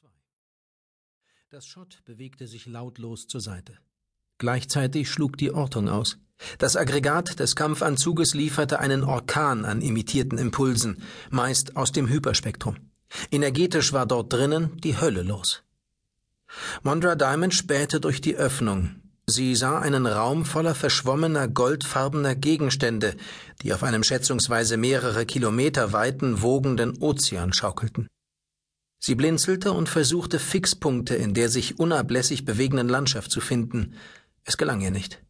2 Das Schott bewegte sich lautlos zur Seite. Gleichzeitig schlug die Ortung aus. Das Aggregat des Kampfanzuges lieferte einen Orkan an imitierten Impulsen, meist aus dem Hyperspektrum. Energetisch war dort drinnen die Hölle los. Mondra Diamond spähte durch die Öffnung. Sie sah einen Raum voller verschwommener, goldfarbener Gegenstände, die auf einem schätzungsweise mehrere Kilometer weiten, wogenden Ozean schaukelten. Sie blinzelte und versuchte Fixpunkte in der sich unablässig bewegenden Landschaft zu finden. Es gelang ihr nicht.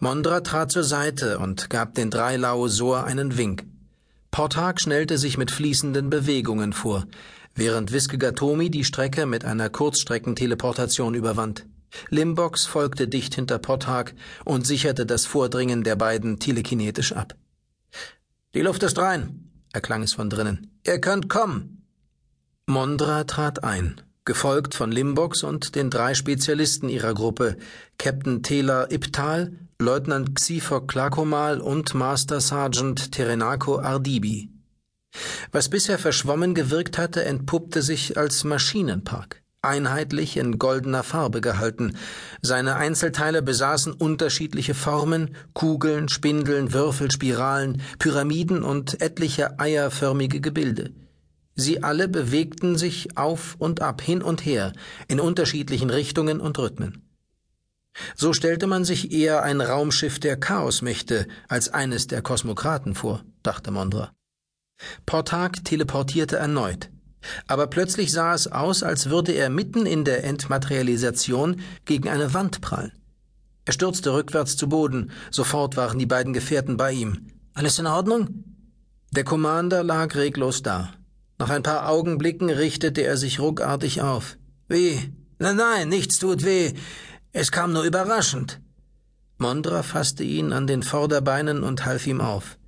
Mondra trat zur Seite und gab den drei Laosor einen Wink. Portag schnellte sich mit fließenden Bewegungen vor, während Wiskegatomi die Strecke mit einer Kurzstreckenteleportation überwand. Limbox folgte dicht hinter Portag und sicherte das Vordringen der beiden telekinetisch ab. Die Luft ist rein, erklang es von drinnen. Ihr könnt kommen. Mondra trat ein, gefolgt von Limbox und den drei Spezialisten ihrer Gruppe, Captain Taylor Iptal, Leutnant Xifok Klakomal und Master Sergeant Terenako Ardibi. Was bisher verschwommen gewirkt hatte, entpuppte sich als Maschinenpark, einheitlich in goldener Farbe gehalten. Seine Einzelteile besaßen unterschiedliche Formen, Kugeln, Spindeln, Würfel, Spiralen, Pyramiden und etliche eierförmige Gebilde. Sie alle bewegten sich auf und ab, hin und her, in unterschiedlichen Richtungen und Rhythmen. So stellte man sich eher ein Raumschiff der Chaosmächte als eines der Kosmokraten vor, dachte Mondra. Portag teleportierte erneut, aber plötzlich sah es aus, als würde er mitten in der Entmaterialisation gegen eine Wand prallen. Er stürzte rückwärts zu Boden, sofort waren die beiden Gefährten bei ihm. Alles in Ordnung? Der Commander lag reglos da. Nach ein paar Augenblicken richtete er sich ruckartig auf. Wie? Nein, nein, nichts tut weh. Es kam nur überraschend. Mondra fasste ihn an den Vorderbeinen und half ihm auf.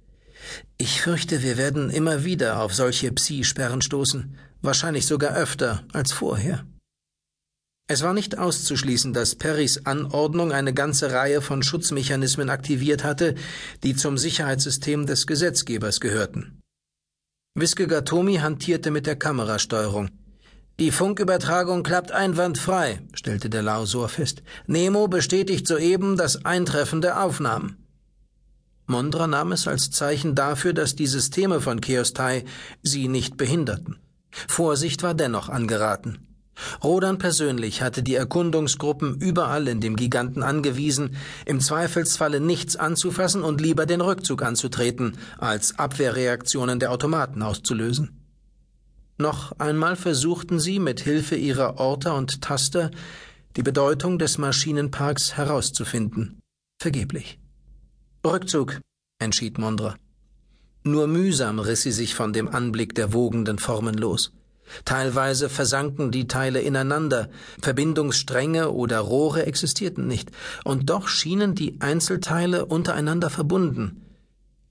Ich fürchte, wir werden immer wieder auf solche Psi-Sperren stoßen, wahrscheinlich sogar öfter als vorher. Es war nicht auszuschließen, dass Perrys Anordnung eine ganze Reihe von Schutzmechanismen aktiviert hatte, die zum Sicherheitssystem des Gesetzgebers gehörten. Wiskegatomi hantierte mit der Kamerasteuerung. Die Funkübertragung klappt einwandfrei, stellte der Lausor fest. Nemo bestätigt soeben das Eintreffen der Aufnahmen. Mondra nahm es als Zeichen dafür, dass die Systeme von Keostai sie nicht behinderten. Vorsicht war dennoch angeraten. Rodan persönlich hatte die Erkundungsgruppen überall in dem Giganten angewiesen, im Zweifelsfalle nichts anzufassen und lieber den Rückzug anzutreten, als Abwehrreaktionen der Automaten auszulösen. Noch einmal versuchten sie mit Hilfe ihrer Orte und Taster die Bedeutung des Maschinenparks herauszufinden. Vergeblich. Rückzug, entschied Mondra. Nur mühsam riss sie sich von dem Anblick der wogenden Formen los. Teilweise versanken die Teile ineinander, Verbindungsstränge oder Rohre existierten nicht, und doch schienen die Einzelteile untereinander verbunden,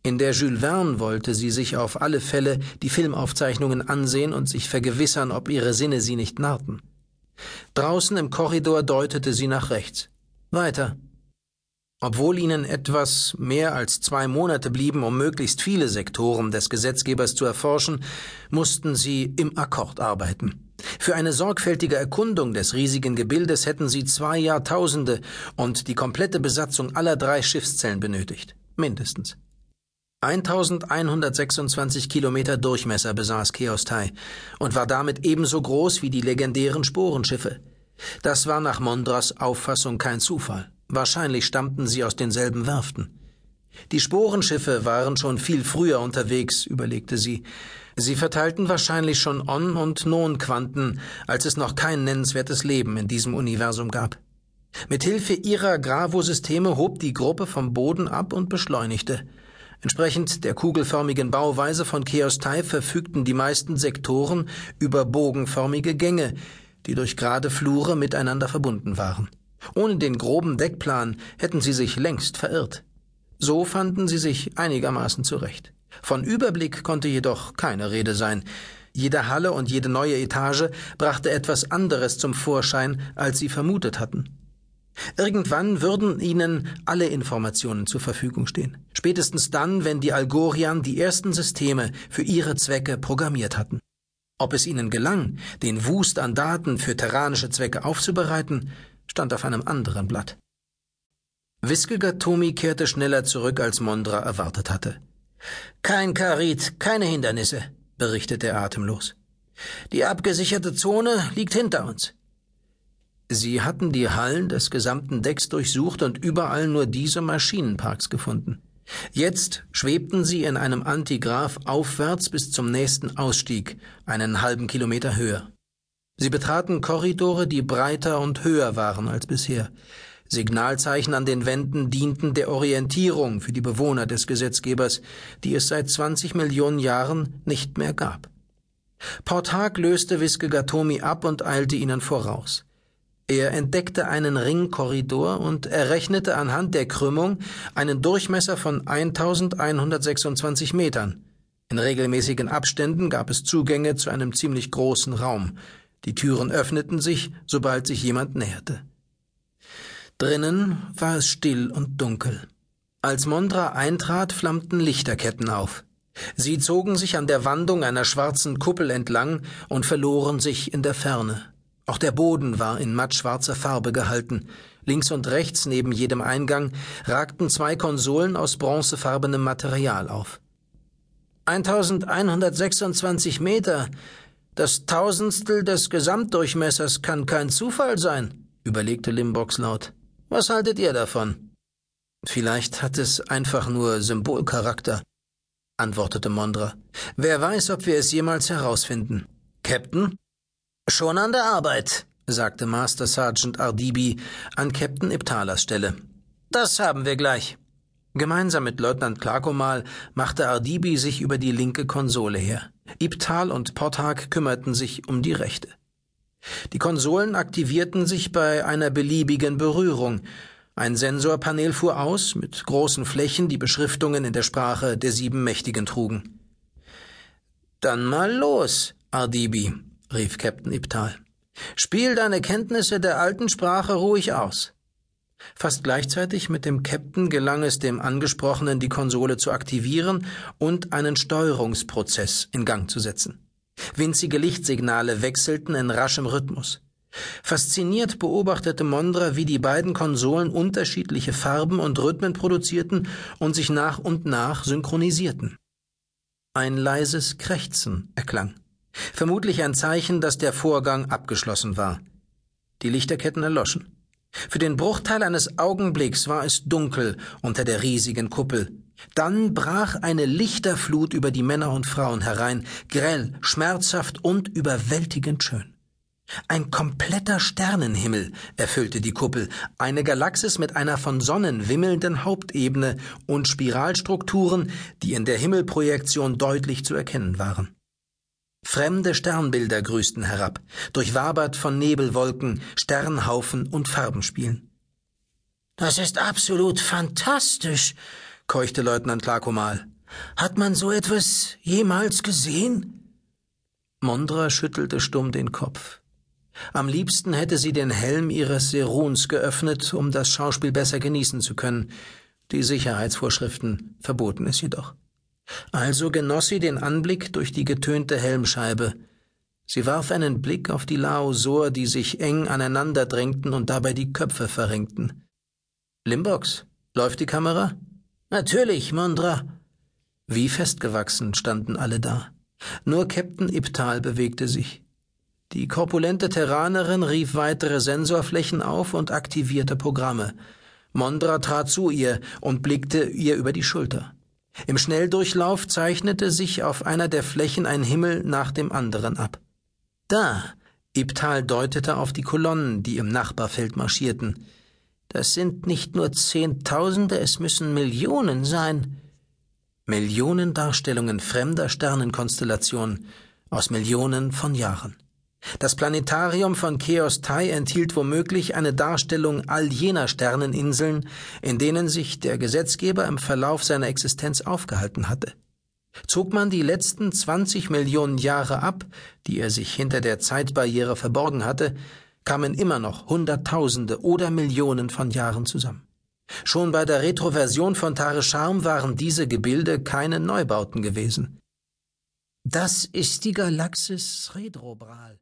in der Jules Verne wollte sie sich auf alle Fälle die Filmaufzeichnungen ansehen und sich vergewissern, ob ihre Sinne sie nicht narrten. Draußen im Korridor deutete sie nach rechts. Weiter. Obwohl ihnen etwas mehr als zwei Monate blieben, um möglichst viele Sektoren des Gesetzgebers zu erforschen, mussten sie im Akkord arbeiten. Für eine sorgfältige Erkundung des riesigen Gebildes hätten sie zwei Jahrtausende und die komplette Besatzung aller drei Schiffszellen benötigt. Mindestens. 1126 Kilometer Durchmesser besaß Keostai und war damit ebenso groß wie die legendären Sporenschiffe. Das war nach Mondras Auffassung kein Zufall. Wahrscheinlich stammten sie aus denselben Werften. Die Sporenschiffe waren schon viel früher unterwegs, überlegte sie. Sie verteilten wahrscheinlich schon On- und Non-Quanten, als es noch kein nennenswertes Leben in diesem Universum gab. Mit Hilfe ihrer Gravosysteme hob die Gruppe vom Boden ab und beschleunigte. Entsprechend der kugelförmigen Bauweise von Keostai verfügten die meisten Sektoren über bogenförmige Gänge, die durch gerade Flure miteinander verbunden waren. Ohne den groben Deckplan hätten sie sich längst verirrt. So fanden sie sich einigermaßen zurecht. Von Überblick konnte jedoch keine Rede sein. Jede Halle und jede neue Etage brachte etwas anderes zum Vorschein, als sie vermutet hatten. Irgendwann würden ihnen alle Informationen zur Verfügung stehen. Spätestens dann, wenn die Algorian die ersten Systeme für ihre Zwecke programmiert hatten. Ob es ihnen gelang, den Wust an Daten für terranische Zwecke aufzubereiten, stand auf einem anderen Blatt. Wiskelgatomi kehrte schneller zurück, als Mondra erwartet hatte. Kein Karit, keine Hindernisse, berichtete er atemlos. Die abgesicherte Zone liegt hinter uns. Sie hatten die Hallen des gesamten Decks durchsucht und überall nur diese Maschinenparks gefunden. Jetzt schwebten sie in einem Antigraph aufwärts bis zum nächsten Ausstieg, einen halben Kilometer höher. Sie betraten Korridore, die breiter und höher waren als bisher. Signalzeichen an den Wänden dienten der Orientierung für die Bewohner des Gesetzgebers, die es seit 20 Millionen Jahren nicht mehr gab. Portag löste Wiskegatomi ab und eilte ihnen voraus. Er entdeckte einen Ringkorridor und errechnete anhand der Krümmung einen Durchmesser von 1126 Metern. In regelmäßigen Abständen gab es Zugänge zu einem ziemlich großen Raum. Die Türen öffneten sich, sobald sich jemand näherte. Drinnen war es still und dunkel. Als Mondra eintrat, flammten Lichterketten auf. Sie zogen sich an der Wandung einer schwarzen Kuppel entlang und verloren sich in der Ferne. Auch der Boden war in mattschwarzer Farbe gehalten. Links und rechts neben jedem Eingang ragten zwei Konsolen aus bronzefarbenem Material auf. 1126 Meter. Das Tausendstel des Gesamtdurchmessers kann kein Zufall sein, überlegte Limbox laut. Was haltet ihr davon? Vielleicht hat es einfach nur Symbolcharakter, antwortete Mondra. Wer weiß, ob wir es jemals herausfinden. Captain? Schon an der Arbeit, sagte Master Sergeant Ardibi an Captain Iptalas Stelle. Das haben wir gleich. Gemeinsam mit Leutnant Clarkomal machte Ardibi sich über die linke Konsole her. Ibtal und Pothag kümmerten sich um die rechte. Die Konsolen aktivierten sich bei einer beliebigen Berührung. Ein Sensorpanel fuhr aus, mit großen Flächen, die Beschriftungen in der Sprache der sieben Mächtigen trugen. Dann mal los, Ardibi, rief Captain Ibtal. Spiel deine Kenntnisse der alten Sprache ruhig aus. Fast gleichzeitig mit dem Captain gelang es dem Angesprochenen, die Konsole zu aktivieren und einen Steuerungsprozess in Gang zu setzen. Winzige Lichtsignale wechselten in raschem Rhythmus. Fasziniert beobachtete Mondra, wie die beiden Konsolen unterschiedliche Farben und Rhythmen produzierten und sich nach und nach synchronisierten. Ein leises Krächzen erklang. Vermutlich ein Zeichen, dass der Vorgang abgeschlossen war. Die Lichterketten erloschen. Für den Bruchteil eines Augenblicks war es dunkel unter der riesigen Kuppel. Dann brach eine Lichterflut über die Männer und Frauen herein, grell, schmerzhaft und überwältigend schön. Ein kompletter Sternenhimmel erfüllte die Kuppel, eine Galaxis mit einer von Sonnen wimmelnden Hauptebene und Spiralstrukturen, die in der Himmelprojektion deutlich zu erkennen waren. Fremde Sternbilder grüßten herab, durchwabert von Nebelwolken, Sternhaufen und Farbenspielen. Das ist absolut fantastisch, keuchte Leutnant Lakomal. Hat man so etwas jemals gesehen? Mondra schüttelte stumm den Kopf. Am liebsten hätte sie den Helm ihres Seruns geöffnet, um das Schauspiel besser genießen zu können. Die Sicherheitsvorschriften verboten es jedoch. Also genoss sie den Anblick durch die getönte Helmscheibe. Sie warf einen Blick auf die Laosor, die sich eng aneinander drängten und dabei die Köpfe verrenkten. Limbox, läuft die Kamera? Natürlich, Mondra. Wie festgewachsen standen alle da. Nur Captain Ibtal bewegte sich. Die korpulente Terranerin rief weitere Sensorflächen auf und aktivierte Programme. Mondra trat zu ihr und blickte ihr über die Schulter. Im Schnelldurchlauf zeichnete sich auf einer der Flächen ein Himmel nach dem anderen ab. Da, Ibtal deutete auf die Kolonnen, die im Nachbarfeld marschierten. Das sind nicht nur Zehntausende, es müssen Millionen sein. Millionen Darstellungen fremder Sternenkonstellationen aus Millionen von Jahren. Das Planetarium von Chaos Tai enthielt womöglich eine Darstellung all jener Sterneninseln, in denen sich der Gesetzgeber im Verlauf seiner Existenz aufgehalten hatte. Zog man die letzten 20 Millionen Jahre ab, die er sich hinter der Zeitbarriere verborgen hatte, kamen immer noch Hunderttausende oder Millionen von Jahren zusammen. Schon bei der Retroversion von Tare Charm waren diese Gebilde keine Neubauten gewesen. Das ist die Galaxis Redrobral.